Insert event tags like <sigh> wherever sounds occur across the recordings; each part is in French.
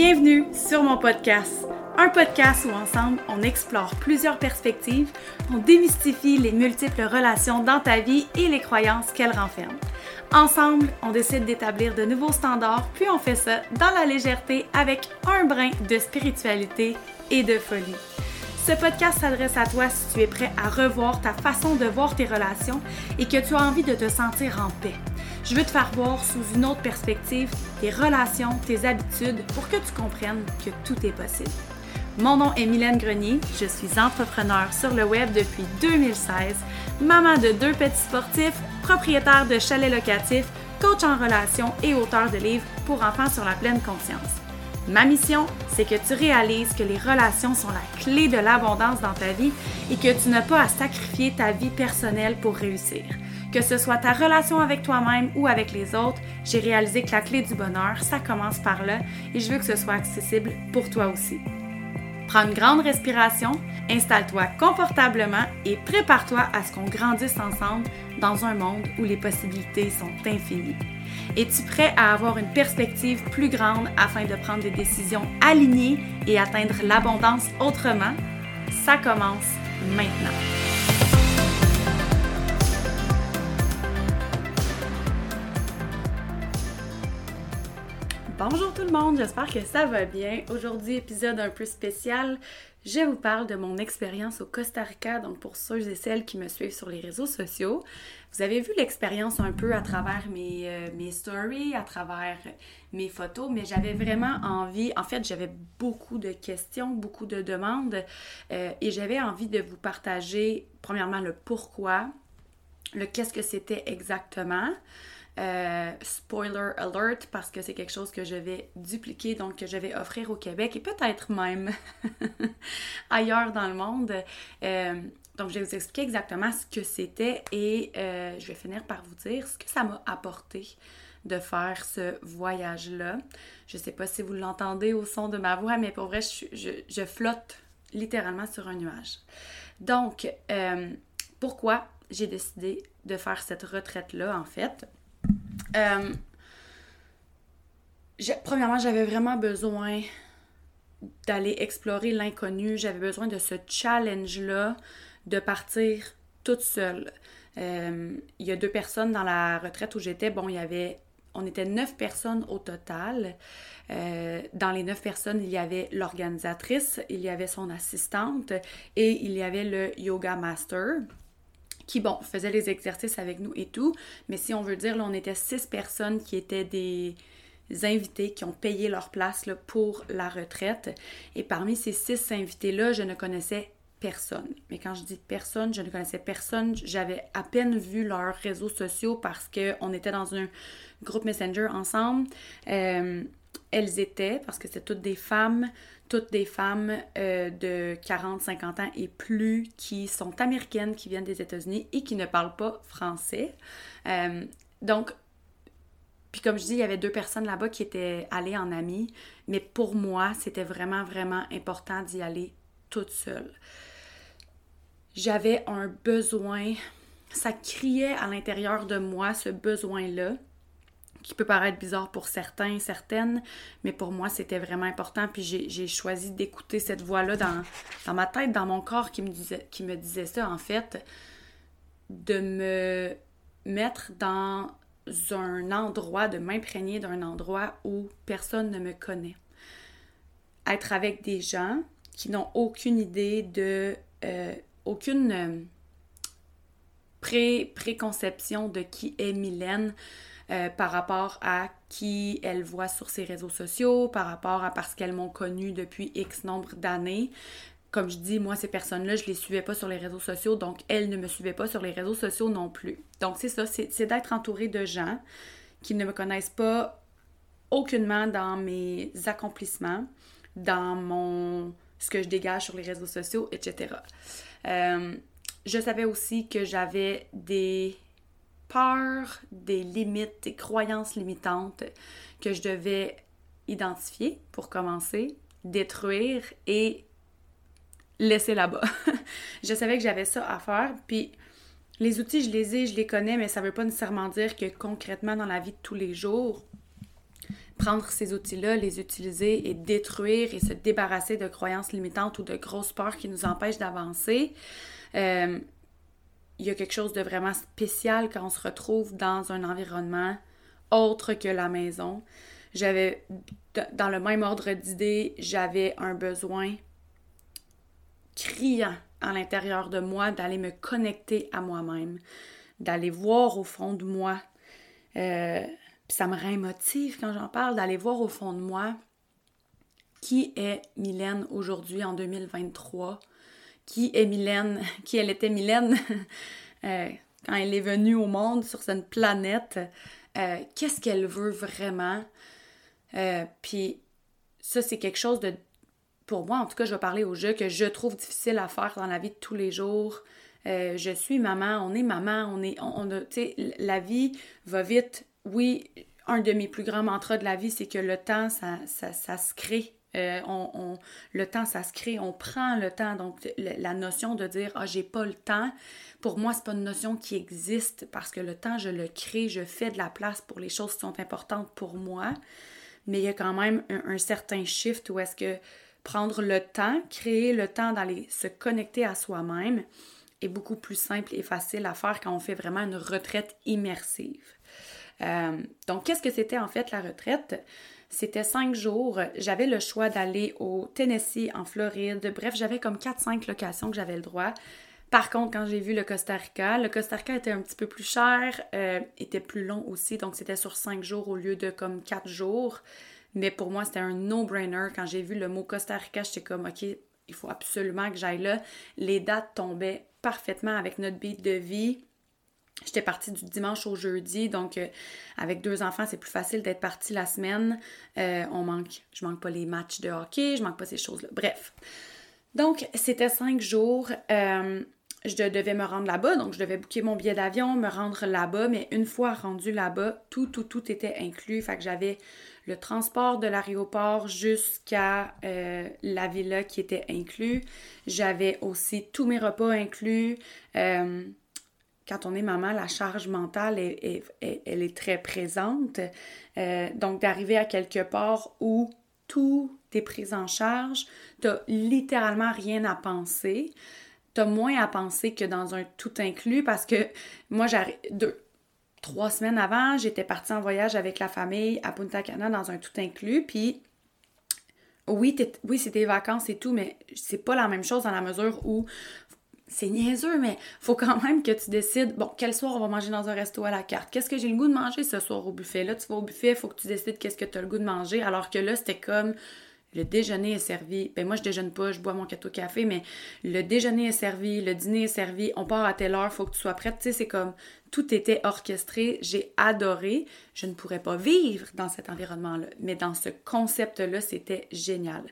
Bienvenue sur mon podcast, un podcast où ensemble on explore plusieurs perspectives, on démystifie les multiples relations dans ta vie et les croyances qu'elles renferment. Ensemble, on décide d'établir de nouveaux standards, puis on fait ça dans la légèreté avec un brin de spiritualité et de folie. Ce podcast s'adresse à toi si tu es prêt à revoir ta façon de voir tes relations et que tu as envie de te sentir en paix. Je veux te faire voir sous une autre perspective tes relations, tes habitudes pour que tu comprennes que tout est possible. Mon nom est Mylène Grenier, je suis entrepreneur sur le web depuis 2016, maman de deux petits sportifs, propriétaire de chalets locatifs, coach en relations et auteur de livres pour enfants sur la pleine conscience. Ma mission, c'est que tu réalises que les relations sont la clé de l'abondance dans ta vie et que tu n'as pas à sacrifier ta vie personnelle pour réussir. Que ce soit ta relation avec toi-même ou avec les autres, j'ai réalisé que la clé du bonheur, ça commence par là et je veux que ce soit accessible pour toi aussi. Prends une grande respiration, installe-toi confortablement et prépare-toi à ce qu'on grandisse ensemble dans un monde où les possibilités sont infinies. Es-tu prêt à avoir une perspective plus grande afin de prendre des décisions alignées et atteindre l'abondance autrement? Ça commence maintenant. Bonjour tout le monde, j'espère que ça va bien. Aujourd'hui, épisode un peu spécial. Je vous parle de mon expérience au Costa Rica, donc pour ceux et celles qui me suivent sur les réseaux sociaux. Vous avez vu l'expérience un peu à travers mes, euh, mes stories, à travers mes photos, mais j'avais vraiment envie, en fait, j'avais beaucoup de questions, beaucoup de demandes, euh, et j'avais envie de vous partager, premièrement, le pourquoi, le qu'est-ce que c'était exactement. Euh, spoiler alert, parce que c'est quelque chose que je vais dupliquer, donc que je vais offrir au Québec et peut-être même <laughs> ailleurs dans le monde. Euh, donc, je vais vous expliquer exactement ce que c'était et euh, je vais finir par vous dire ce que ça m'a apporté de faire ce voyage-là. Je sais pas si vous l'entendez au son de ma voix, mais pour vrai, je, je flotte littéralement sur un nuage. Donc, pourquoi j'ai décidé de faire cette retraite-là, en fait? Euh, premièrement, j'avais vraiment besoin d'aller explorer l'inconnu. J'avais besoin de ce challenge-là, de partir toute seule. Euh, il y a deux personnes dans la retraite où j'étais. Bon, il y avait. On était neuf personnes au total. Euh, dans les neuf personnes, il y avait l'organisatrice, il y avait son assistante et il y avait le yoga master qui, bon, faisait les exercices avec nous et tout. Mais si on veut dire, là, on était six personnes qui étaient des invités qui ont payé leur place pour la retraite. Et parmi ces six invités-là, je ne connaissais personne. Mais quand je dis personne, je ne connaissais personne. J'avais à peine vu leurs réseaux sociaux parce qu'on était dans un groupe Messenger ensemble. Euh, elles étaient, parce que c'est toutes des femmes, toutes des femmes euh, de 40-50 ans et plus qui sont américaines, qui viennent des États-Unis et qui ne parlent pas français. Euh, donc, puis comme je dis, il y avait deux personnes là-bas qui étaient allées en amis, mais pour moi, c'était vraiment, vraiment important d'y aller toute seule. J'avais un besoin, ça criait à l'intérieur de moi, ce besoin-là qui peut paraître bizarre pour certains, certaines, mais pour moi, c'était vraiment important. Puis j'ai choisi d'écouter cette voix-là dans, dans, ma tête, dans mon corps qui me, disait, qui me disait ça, en fait, de me mettre dans un endroit, de m'imprégner d'un endroit où personne ne me connaît. Être avec des gens qui n'ont aucune idée de... Euh, aucune euh, pré préconception de qui est Mylène, euh, par rapport à qui elles voient sur ses réseaux sociaux, par rapport à parce qu'elles m'ont connue depuis X nombre d'années. Comme je dis, moi, ces personnes-là, je les suivais pas sur les réseaux sociaux, donc elles ne me suivaient pas sur les réseaux sociaux non plus. Donc, c'est ça, c'est d'être entourée de gens qui ne me connaissent pas aucunement dans mes accomplissements, dans mon ce que je dégage sur les réseaux sociaux, etc. Euh, je savais aussi que j'avais des peurs, des limites, des croyances limitantes que je devais identifier pour commencer, détruire et laisser là-bas. <laughs> je savais que j'avais ça à faire, puis les outils, je les ai, je les connais, mais ça ne veut pas nécessairement dire que concrètement dans la vie de tous les jours, prendre ces outils-là, les utiliser et détruire et se débarrasser de croyances limitantes ou de grosses peurs qui nous empêchent d'avancer. Euh, il y a quelque chose de vraiment spécial quand on se retrouve dans un environnement autre que la maison. J'avais, dans le même ordre d'idée, j'avais un besoin criant à l'intérieur de moi d'aller me connecter à moi-même, d'aller voir au fond de moi. Euh, puis ça me rémotive quand j'en parle, d'aller voir au fond de moi qui est Mylène aujourd'hui en 2023, qui est Mylène, <laughs> qui elle était Mylène <laughs> euh, quand elle est venue au monde sur cette planète, euh, qu'est-ce qu'elle veut vraiment? puis ça, c'est quelque chose de pour moi, en tout cas, je vais parler au jeu que je trouve difficile à faire dans la vie de tous les jours. Euh, je suis maman, on est maman, on est, on, a, tu sais, la vie va vite. Oui, un de mes plus grands mantras de la vie, c'est que le temps, ça, ça, se crée. Euh, on, le temps, ça se crée, on prend le temps. Donc, la notion de dire Ah, j'ai pas le temps, pour moi, c'est pas une notion qui existe parce que le temps, je le crée, je fais de la place pour les choses qui sont importantes pour moi. Mais il y a quand même un, certain shift où est-ce que prendre le temps, créer le temps d'aller se connecter à soi-même est beaucoup plus simple et facile à faire quand on fait vraiment une retraite immersive. Euh, donc, qu'est-ce que c'était en fait la retraite? C'était cinq jours. J'avais le choix d'aller au Tennessee, en Floride. Bref, j'avais comme 4-5 locations que j'avais le droit. Par contre, quand j'ai vu le Costa Rica, le Costa Rica était un petit peu plus cher, euh, était plus long aussi, donc c'était sur cinq jours au lieu de comme quatre jours. Mais pour moi, c'était un no-brainer. Quand j'ai vu le mot Costa Rica, j'étais comme, OK, il faut absolument que j'aille là. Les dates tombaient parfaitement avec notre beat de vie. J'étais partie du dimanche au jeudi, donc euh, avec deux enfants, c'est plus facile d'être partie la semaine. Euh, on manque, je manque pas les matchs de hockey, je manque pas ces choses-là. Bref. Donc, c'était cinq jours. Euh, je devais me rendre là-bas, donc je devais booker mon billet d'avion, me rendre là-bas, mais une fois rendu là-bas, tout, tout, tout était inclus. Fait que j'avais le transport de l'aéroport jusqu'à euh, la villa qui était inclus. J'avais aussi tous mes repas inclus. Quand on est maman, la charge mentale, est, elle est très présente. Euh, donc, d'arriver à quelque part où tout est pris en charge, t'as littéralement rien à penser. T'as moins à penser que dans un tout inclus parce que moi, j'arrive trois semaines avant, j'étais partie en voyage avec la famille à Punta Cana dans un tout inclus. Puis, oui, oui c'était vacances et tout, mais c'est pas la même chose dans la mesure où c'est niaiseux, mais faut quand même que tu décides, bon, quel soir on va manger dans un resto à la carte? Qu'est-ce que j'ai le goût de manger ce soir au buffet? Là, tu vas au buffet, faut que tu décides qu'est-ce que tu as le goût de manger, alors que là, c'était comme le déjeuner est servi. Ben moi, je déjeune pas, je bois mon café café, mais le déjeuner est servi, le dîner est servi, on part à telle heure, faut que tu sois prête. Tu sais, c'est comme tout était orchestré. J'ai adoré. Je ne pourrais pas vivre dans cet environnement-là, mais dans ce concept-là, c'était génial.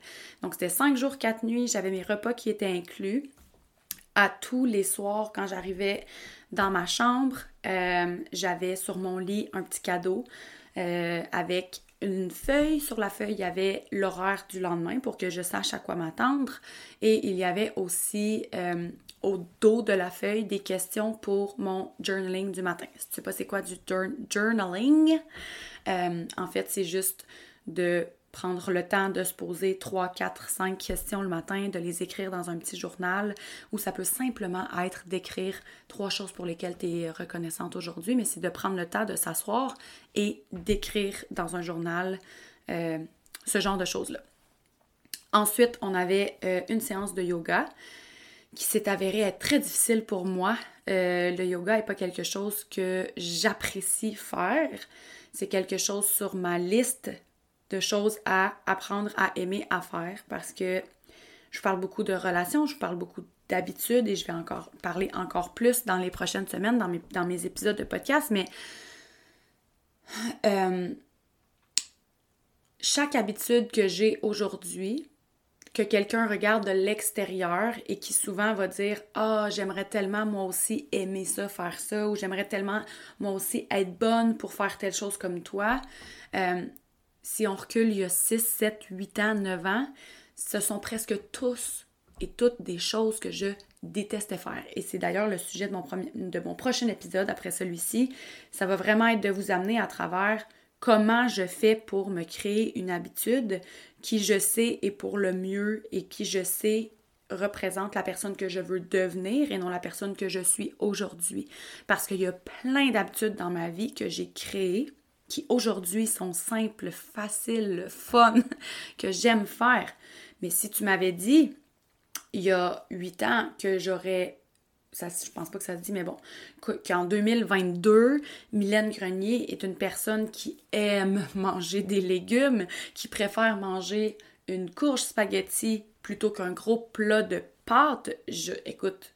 Donc, c'était cinq jours, quatre nuits. J'avais mes repas qui étaient inclus. À tous les soirs, quand j'arrivais dans ma chambre, euh, j'avais sur mon lit un petit cadeau euh, avec une feuille. Sur la feuille, il y avait l'horaire du lendemain pour que je sache à quoi m'attendre. Et il y avait aussi euh, au dos de la feuille des questions pour mon journaling du matin. Si tu sais pas c'est quoi du journaling, en fait, c'est juste de prendre le temps de se poser 3, 4, 5 questions le matin, de les écrire dans un petit journal, ou ça peut simplement être d'écrire trois choses pour lesquelles tu es reconnaissante aujourd'hui, mais c'est de prendre le temps de s'asseoir et d'écrire dans un journal euh, ce genre de choses-là. Ensuite, on avait euh, une séance de yoga qui s'est avérée être très difficile pour moi. Euh, le yoga n'est pas quelque chose que j'apprécie faire. C'est quelque chose sur ma liste de choses à apprendre à aimer à faire parce que je parle beaucoup de relations, je parle beaucoup d'habitudes et je vais encore parler encore plus dans les prochaines semaines dans mes, épisodes de podcast, mais euh, chaque habitude que j'ai aujourd'hui, que quelqu'un regarde de l'extérieur et qui souvent va dire Ah, j'aimerais tellement moi aussi aimer ça, faire ça, ou j'aimerais tellement moi aussi être bonne pour faire telle chose comme toi. Euh, si on recule il y a 6, 7, 8 ans, 9 ans, ce sont presque tous et toutes des choses que je détestais faire. Et c'est d'ailleurs le sujet de mon, de mon prochain épisode après celui-ci. Ça va vraiment être de vous amener à travers comment je fais pour me créer une habitude qui je sais est pour le mieux et qui je sais représente la personne que je veux devenir et non la personne que je suis aujourd'hui. Parce qu'il y a plein d'habitudes dans ma vie que j'ai créées qui aujourd'hui sont simples, faciles, fun, <laughs> que j'aime faire. Mais si tu m'avais dit il y a huit ans que j'aurais ça, je pense pas que ça se dit, mais bon, qu'en 2022, Mylène Grenier est une personne qui aime <laughs> manger des légumes, qui préfère manger une courge spaghetti plutôt qu'un gros plat de pâtes. Je, écoute,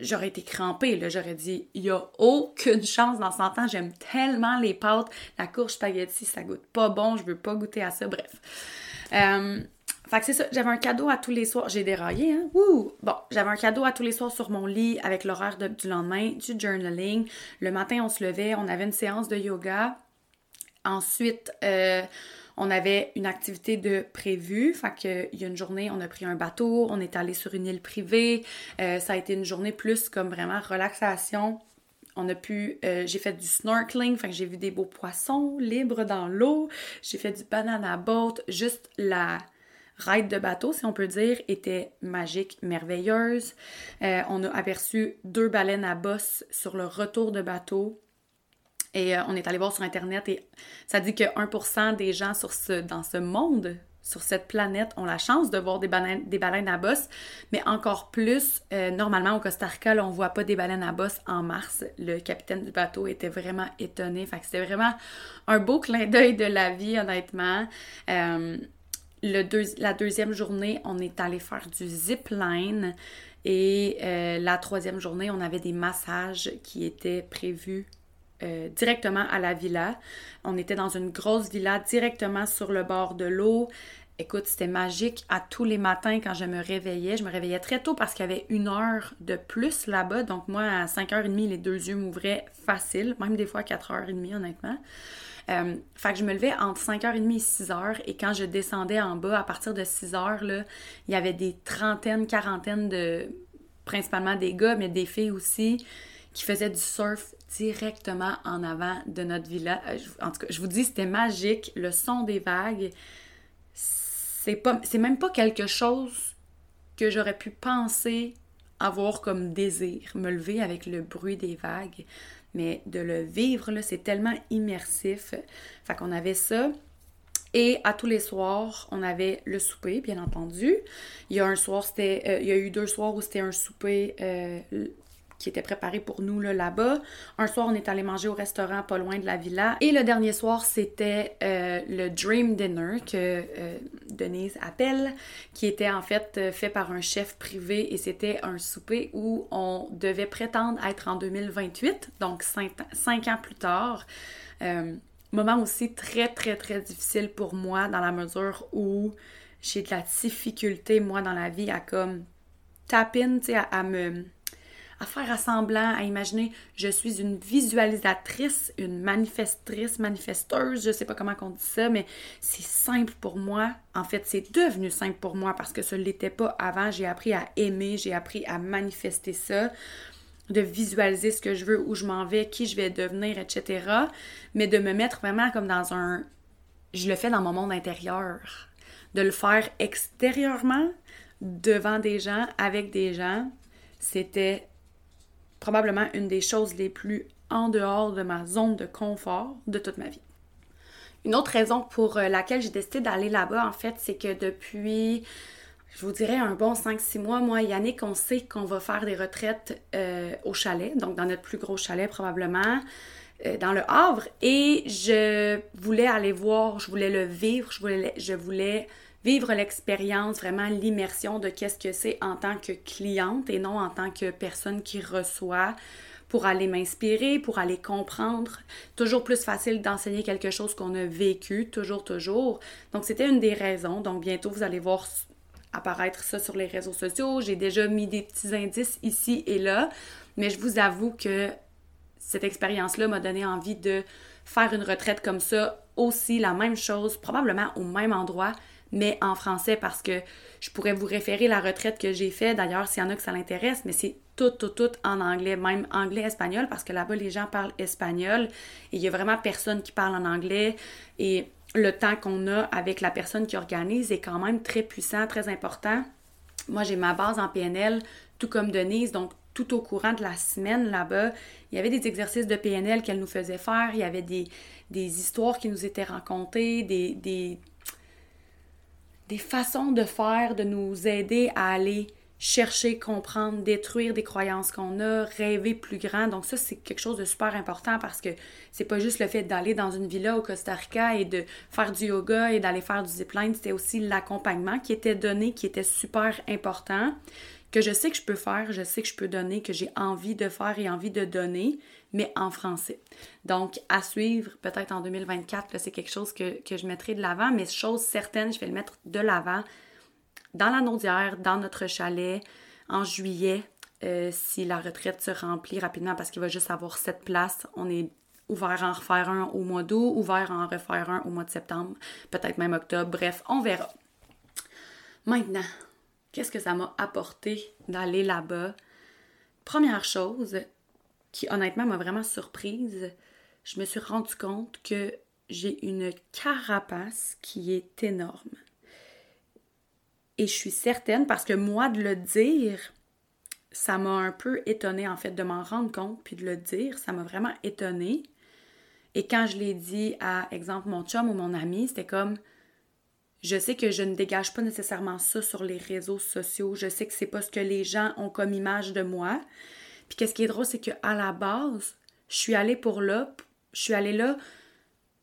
j'aurais été crampée, là. J'aurais dit, il y a aucune chance dans 100 ans. J'aime tellement les pâtes. La courge spaghetti, ça goûte pas bon. Je veux pas goûter à ça. Bref. Euh, fait que c'est ça, j'avais un cadeau à tous les soirs. J'ai déraillé, hein? Wouh! Bon, j'avais un cadeau à tous les soirs sur mon lit avec l'horaire du lendemain, du journaling. Le matin, on se levait, on avait une séance de yoga. Ensuite, euh, on avait une activité de prévue. Fait que, il y a une journée, on a pris un bateau, on est allé sur une île privée. Euh, ça a été une journée plus comme vraiment relaxation. On a pu, euh, j'ai fait du snorkeling, j'ai vu des beaux poissons libres dans l'eau. J'ai fait du banana boat, juste la ride de bateau, si on peut dire, était magique, merveilleuse. On a aperçu deux baleines à bosse sur le retour de bateau. Et euh, on est allé voir sur Internet et ça dit que 1% des gens sur ce, dans ce monde, sur cette planète, ont la chance de voir des baleines, des baleines à bosse. Mais encore plus, euh, normalement au Costa Rica, on ne voit pas des baleines à bosse en mars. Le capitaine du bateau était vraiment étonné. Fait que c'était vraiment un beau clin d'œil de la vie, honnêtement la deuxième journée, on est allé faire du zip line et euh, la troisième journée, on avait des massages qui étaient prévus euh, directement à la villa. On était dans une grosse villa directement sur le bord de l'eau. Écoute, c'était magique à tous les matins quand je me réveillais. Je me réveillais très tôt parce qu'il y avait une heure de plus là-bas. Donc moi, à 5h30, les deux yeux m'ouvraient facile, même des fois à 4h30 honnêtement. Euh, fait que je me levais entre 5h30 et 6h et quand je descendais en bas, à partir de 6h, là, il y avait des trentaines, quarantaines de, principalement des gars, mais des filles aussi, qui faisaient du surf directement en avant de notre villa. Euh, en tout cas, je vous dis, c'était magique. Le son des vagues, c'est même pas quelque chose que j'aurais pu penser avoir comme désir, me lever avec le bruit des vagues mais de le vivre, là, c'est tellement immersif. Fait qu'on avait ça. Et à tous les soirs, on avait le souper, bien entendu. Il y a un soir, c'était, euh, il y a eu deux soirs où c'était un souper euh, qui était préparé pour nous là, bas Un soir, on est allé manger au restaurant pas loin de la villa. Et le dernier soir, c'était euh, le Dream Dinner que euh, Denise appelle, qui était en fait euh, fait par un chef privé et c'était un souper où on devait prétendre être en 2028, donc cinq, ans plus tard. moment aussi très, très, très difficile pour moi dans la mesure où j'ai de la difficulté, moi, dans la vie à comme tap in, tu sais, à me à faire assemblant, à imaginer je suis une visualisatrice, une manifestrice, manifesteuse, je sais pas comment on dit ça, mais c'est simple pour moi. En fait, c'est devenu simple pour moi parce que ce l'était pas avant. J'ai appris à aimer, j'ai appris à manifester ça de visualiser ce que je veux, où je m'en vais, qui je vais devenir, etc. Mais de me mettre vraiment comme dans un... Je le fais dans mon monde intérieur. De le faire extérieurement, devant des gens, avec des gens, c'était probablement une des choses les plus en dehors de ma zone de confort de toute ma vie. Une autre raison pour euh, laquelle j'ai décidé d'aller là-bas, en fait, c'est que depuis, je vous dirais, un bon 5-6 mois, moi et Yannick, on sait qu'on va faire des retraites euh, au chalet, donc dans notre plus gros chalet probablement, euh, dans le Havre. Et je voulais aller voir, je voulais le vivre, je voulais, je voulais vivre l'expérience, vraiment l'immersion de qu'est-ce que c'est en tant que cliente et non en tant que personne qui reçoit pour aller m'inspirer, pour aller comprendre. Toujours plus facile d'enseigner quelque chose qu'on a vécu, toujours, toujours. Donc, c'était une des raisons. Donc, bientôt, vous allez voir apparaître ça sur les réseaux sociaux. J'ai déjà mis des petits indices ici et là, mais je vous avoue que cette expérience-là m'a donné envie de faire une retraite comme ça, aussi la même chose, probablement au même endroit, mais en français parce que je pourrais vous référer la retraite que j'ai faite. D'ailleurs, s'il y en a que ça l'intéresse, mais c'est tout, tout, tout en anglais, même anglais-espagnol, parce que là-bas, les gens parlent espagnol et il y a vraiment personne qui parle en anglais. Et le temps qu'on a avec la personne qui organise est quand même très puissant, très important. Moi, j'ai ma base en PNL, tout comme Denise, donc tout au courant de la semaine là-bas, il y avait des exercices de PNL qu'elle nous faisait faire, il y avait des, histoires qui nous étaient racontées, des, des façons de faire, de nous aider à aller chercher, comprendre, détruire des croyances qu'on a, rêver plus grand. Donc ça, c'est quelque chose de super important parce que c'est pas juste le fait d'aller dans une villa au Costa Rica et de faire du yoga et d'aller faire du zipline, c'était aussi l'accompagnement qui était donné, qui était super important, que je sais que je peux faire, je sais que je peux donner, que j'ai envie de faire et envie de donner, mais en français. Donc, à suivre, peut-être en 2024, c'est quelque chose que, que je mettrai de l'avant, mais chose certaine, je vais le mettre de l'avant dans la Naudière, dans notre chalet, en juillet, euh, si la retraite se remplit rapidement parce qu'il va juste avoir sept places. On est ouvert à en refaire un au mois d'août, ouvert à en refaire un au mois de septembre, peut-être même octobre. Bref, on verra. Maintenant, qu'est-ce que ça m'a apporté d'aller là-bas? Première chose qui honnêtement m'a vraiment surprise, je me suis rendu compte que j'ai une carapace qui est énorme. Et je suis certaine, parce que moi, de le dire, ça m'a un peu étonnée, en fait, de m'en rendre compte, puis de le dire, ça m'a vraiment étonnée. Et quand je l'ai dit à, exemple, mon chum ou mon ami, c'était comme, je sais que je ne dégage pas nécessairement ça sur les réseaux sociaux, je sais que c'est pas ce que les gens ont comme image de moi. Puis qu'est-ce qui est drôle, c'est qu'à la base, je suis allée pour là, je suis allée là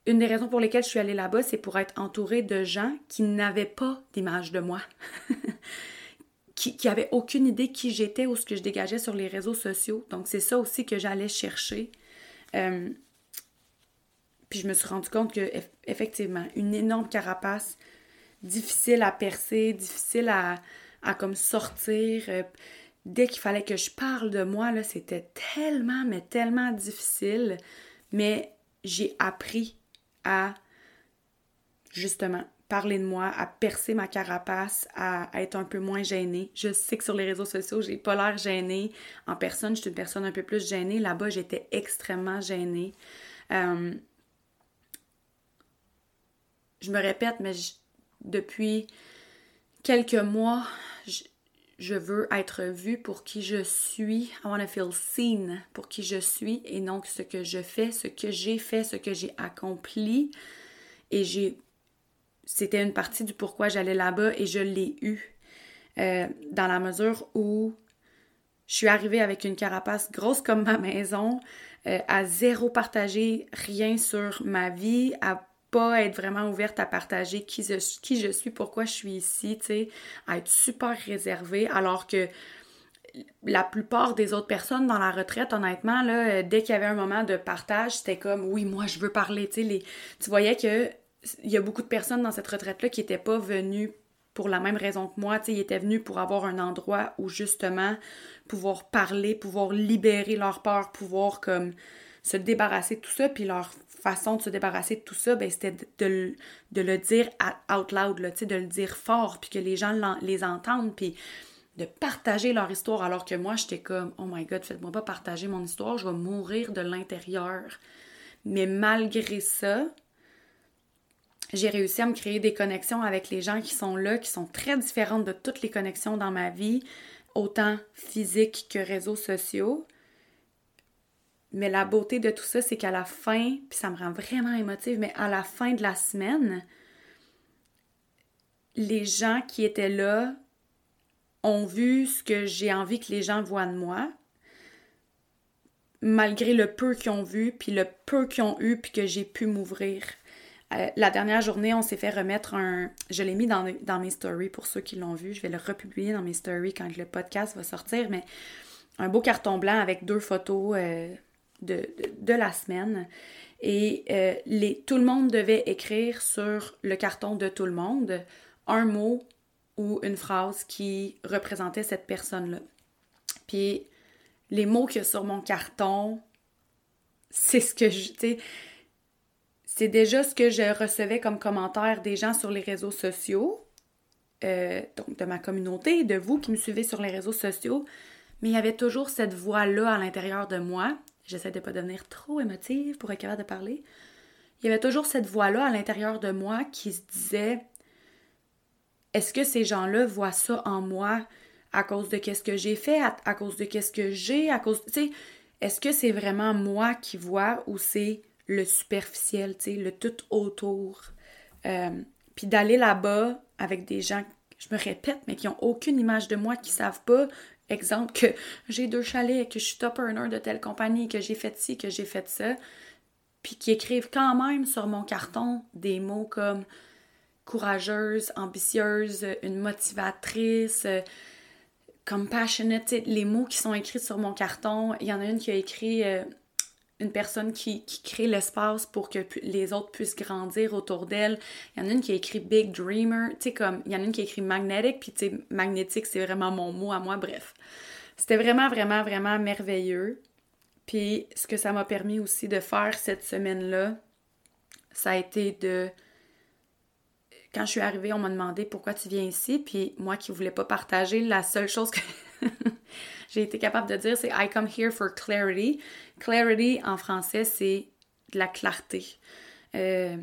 une des raisons pour lesquelles je suis allée là-bas, c'est pour être entourée de gens qui n'avaient pas d'image de moi, <laughs> qui, qui avaient aucune idée qui j'étais ou ce que je dégageais sur les réseaux sociaux. Donc c'est ça aussi que j'allais chercher. Euh, puis je me suis rendu compte que effectivement, une énorme carapace, difficile à percer, difficile à, comme sortir. Euh, dès qu'il fallait que je parle de moi, là, c'était tellement, mais tellement difficile. Mais j'ai appris à justement parler de moi, à percer ma carapace, à, être un peu moins gênée. Je sais que sur les réseaux sociaux, j'ai pas l'air gênée. En personne, je suis une personne un peu plus gênée. Là-bas, j'étais extrêmement gênée. Euh, je me répète, mais depuis quelques mois, je, veux être vue pour qui je suis. I want to feel seen pour qui je suis et non ce que je fais, ce que j'ai fait, ce que j'ai accompli. Et j'ai. C'était une partie du pourquoi j'allais là-bas et je l'ai eu. Euh, dans la mesure où je suis arrivée avec une carapace grosse comme ma maison, euh, à zéro partager rien sur ma vie, à pas être vraiment ouverte à partager qui je, qui je suis, pourquoi je suis ici, tu sais, à être super réservée, alors que la plupart des autres personnes dans la retraite, honnêtement, là, dès qu'il y avait un moment de partage, c'était comme oui, moi je veux parler. Tu, sais, tu voyais que il y a beaucoup de personnes dans cette retraite-là qui n'étaient pas venues pour la même raison que moi. Tu sais, ils étaient venus pour avoir un endroit où justement pouvoir parler, pouvoir libérer leur peur, pouvoir comme se débarrasser de tout ça, puis leur façon de se débarrasser de tout ça, ben, c'était de, le dire out loud, de le dire fort, puis que les gens les entendent, puis de partager leur histoire, alors que moi, j'étais comme, oh my god, faites-moi pas partager mon histoire, je vais mourir de l'intérieur. Mais malgré ça, j'ai réussi à me créer des connexions avec les gens qui sont là, qui sont très différentes de toutes les connexions dans ma vie, autant physiques que réseaux sociaux. Mais la beauté de tout ça, c'est qu'à la fin, puis ça me rend vraiment émotive, mais à la fin de la semaine, les gens qui étaient là ont vu ce que j'ai envie que les gens voient de moi, malgré le peu qu'ils ont vu, puis le peu qu'ils ont eu, puis que j'ai pu m'ouvrir. Euh, la dernière journée, on s'est fait remettre un... Je l'ai mis dans, mes stories pour ceux qui l'ont vu. Je vais le republier dans mes stories quand le podcast va sortir, mais un beau carton blanc avec deux photos euh, de, la semaine. Et euh, tout le monde devait écrire sur le carton de tout le monde un mot ou une phrase qui représentait cette personne-là. Puis les mots qu'il y a sur mon carton, c'est ce que c'est déjà ce que je recevais comme commentaire des gens sur les réseaux sociaux, euh, donc de ma communauté, de vous qui me suivez sur les réseaux sociaux, mais il y avait toujours cette voix-là à l'intérieur de moi. J'essaie de pas devenir trop émotive pour être capable de parler. Il y avait toujours cette voix-là à l'intérieur de moi qui se disait est-ce que ces gens-là voient ça en moi à cause de qu'est-ce que j'ai fait, à, cause de qu'est-ce que j'ai, à cause, tu sais, est-ce que c'est vraiment moi qui vois ou c'est le superficiel, tu sais, le tout autour? Euh, puis d'aller là-bas avec des gens, je me répète, mais qui ont aucune image de moi, qui savent pas, exemple, que j'ai deux chalets, que je suis top earner de telle compagnie, que j'ai fait ci, que j'ai fait ça, puis qui écrivent quand même sur mon carton des mots comme courageuse, ambitieuse, une motivatrice, compassionate, les mots qui sont écrits sur mon carton. Il y en a une qui a écrit euh, une personne qui, crée l'espace pour que les autres puissent grandir autour d'elle. Il y en a une qui a écrit Big Dreamer, tu sais, comme, il y en a une qui a écrit Magnetic, puis tu sais, magnétique, c'est vraiment mon mot à moi, bref. C'était vraiment, vraiment, vraiment merveilleux. Puis ce que ça m'a permis aussi de faire cette semaine-là, ça a été de quand je suis arrivée, on m'a demandé pourquoi tu viens ici, puis moi qui voulais pas partager, la seule chose que <laughs> j'ai été capable de dire, c'est I come here for clarity. Clarity en français, c'est de la clarté. Euh,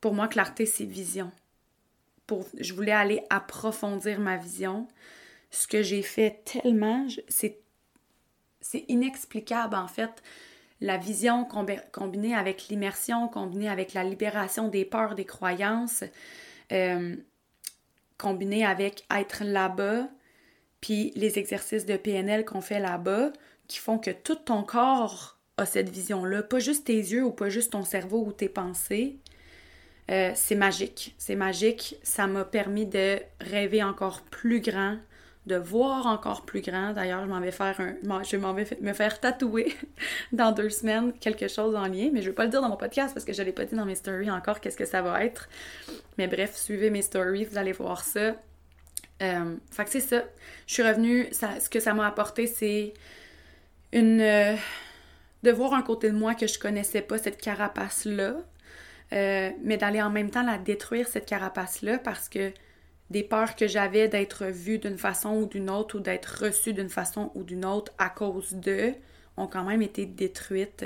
pour moi, clarté, c'est vision. Pour, je voulais aller approfondir ma vision. Ce que j'ai fait tellement, c'est, inexplicable en fait. La vision combinée avec l'immersion, combinée avec la libération des peurs, des croyances, euh, combiné avec être là-bas, puis les exercices de PNL qu'on fait là-bas, qui font que tout ton corps a cette vision-là, pas juste tes yeux ou pas juste ton cerveau ou tes pensées. Euh, c'est magique. C'est magique. Ça m'a permis de rêver encore plus grand, de voir encore plus grand. D'ailleurs, je m'en vais faire un, je vais me faire tatouer <laughs> dans deux semaines quelque chose en lien, mais je vais pas le dire dans mon podcast parce que je l'ai pas dit dans mes stories encore qu'est-ce que ça va être. Mais bref, suivez mes stories, vous allez voir ça. Euh, fait que c'est ça. Je suis revenue, ce que ça m'a apporté, c'est une euh, de voir un côté de moi que je connaissais pas, cette carapace-là, euh, mais d'aller en même temps la détruire, cette carapace-là, parce que des peurs que j'avais d'être vue d'une façon ou d'une autre ou d'être reçue d'une façon ou d'une autre à cause d'eux ont quand même été détruites.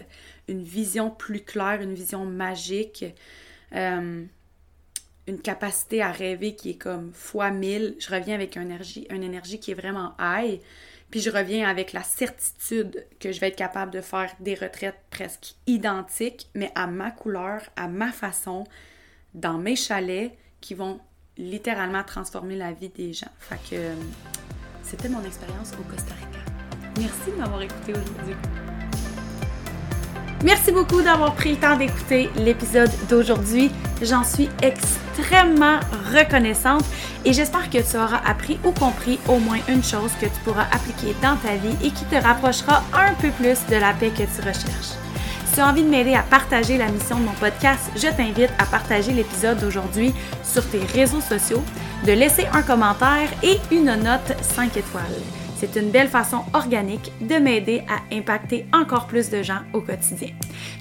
Une vision plus claire, une vision magique, euh, une capacité à rêver qui est comme fois mille. Je reviens avec une énergie, une énergie qui est vraiment high. Puis je reviens avec la certitude que je vais être capable de faire des retraites presque identiques, mais à ma couleur, à ma façon, dans mes chalets qui vont littéralement transformer la vie des gens. Fait que euh, c'était mon expérience au Costa Rica. Merci de m'avoir écouté aujourd'hui. Merci beaucoup d'avoir pris le temps d'écouter l'épisode d'aujourd'hui. J'en suis extrêmement reconnaissante et j'espère que tu auras appris ou compris au moins une chose que tu pourras appliquer dans ta vie et qui te rapprochera un peu plus de la paix que tu recherches. Si tu as envie de m'aider à partager la mission de mon podcast, je t'invite à partager l'épisode d'aujourd'hui sur tes réseaux sociaux, de laisser un commentaire et une note 5 étoiles. C'est une belle façon organique de m'aider à impacter encore plus de gens au quotidien.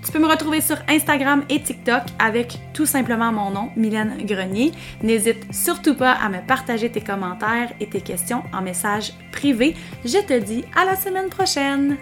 Tu peux me retrouver sur Instagram et TikTok avec tout simplement mon nom, Mylène Grenier. N'hésite surtout pas à me partager tes commentaires et tes questions en message privé. Je te dis à la semaine prochaine!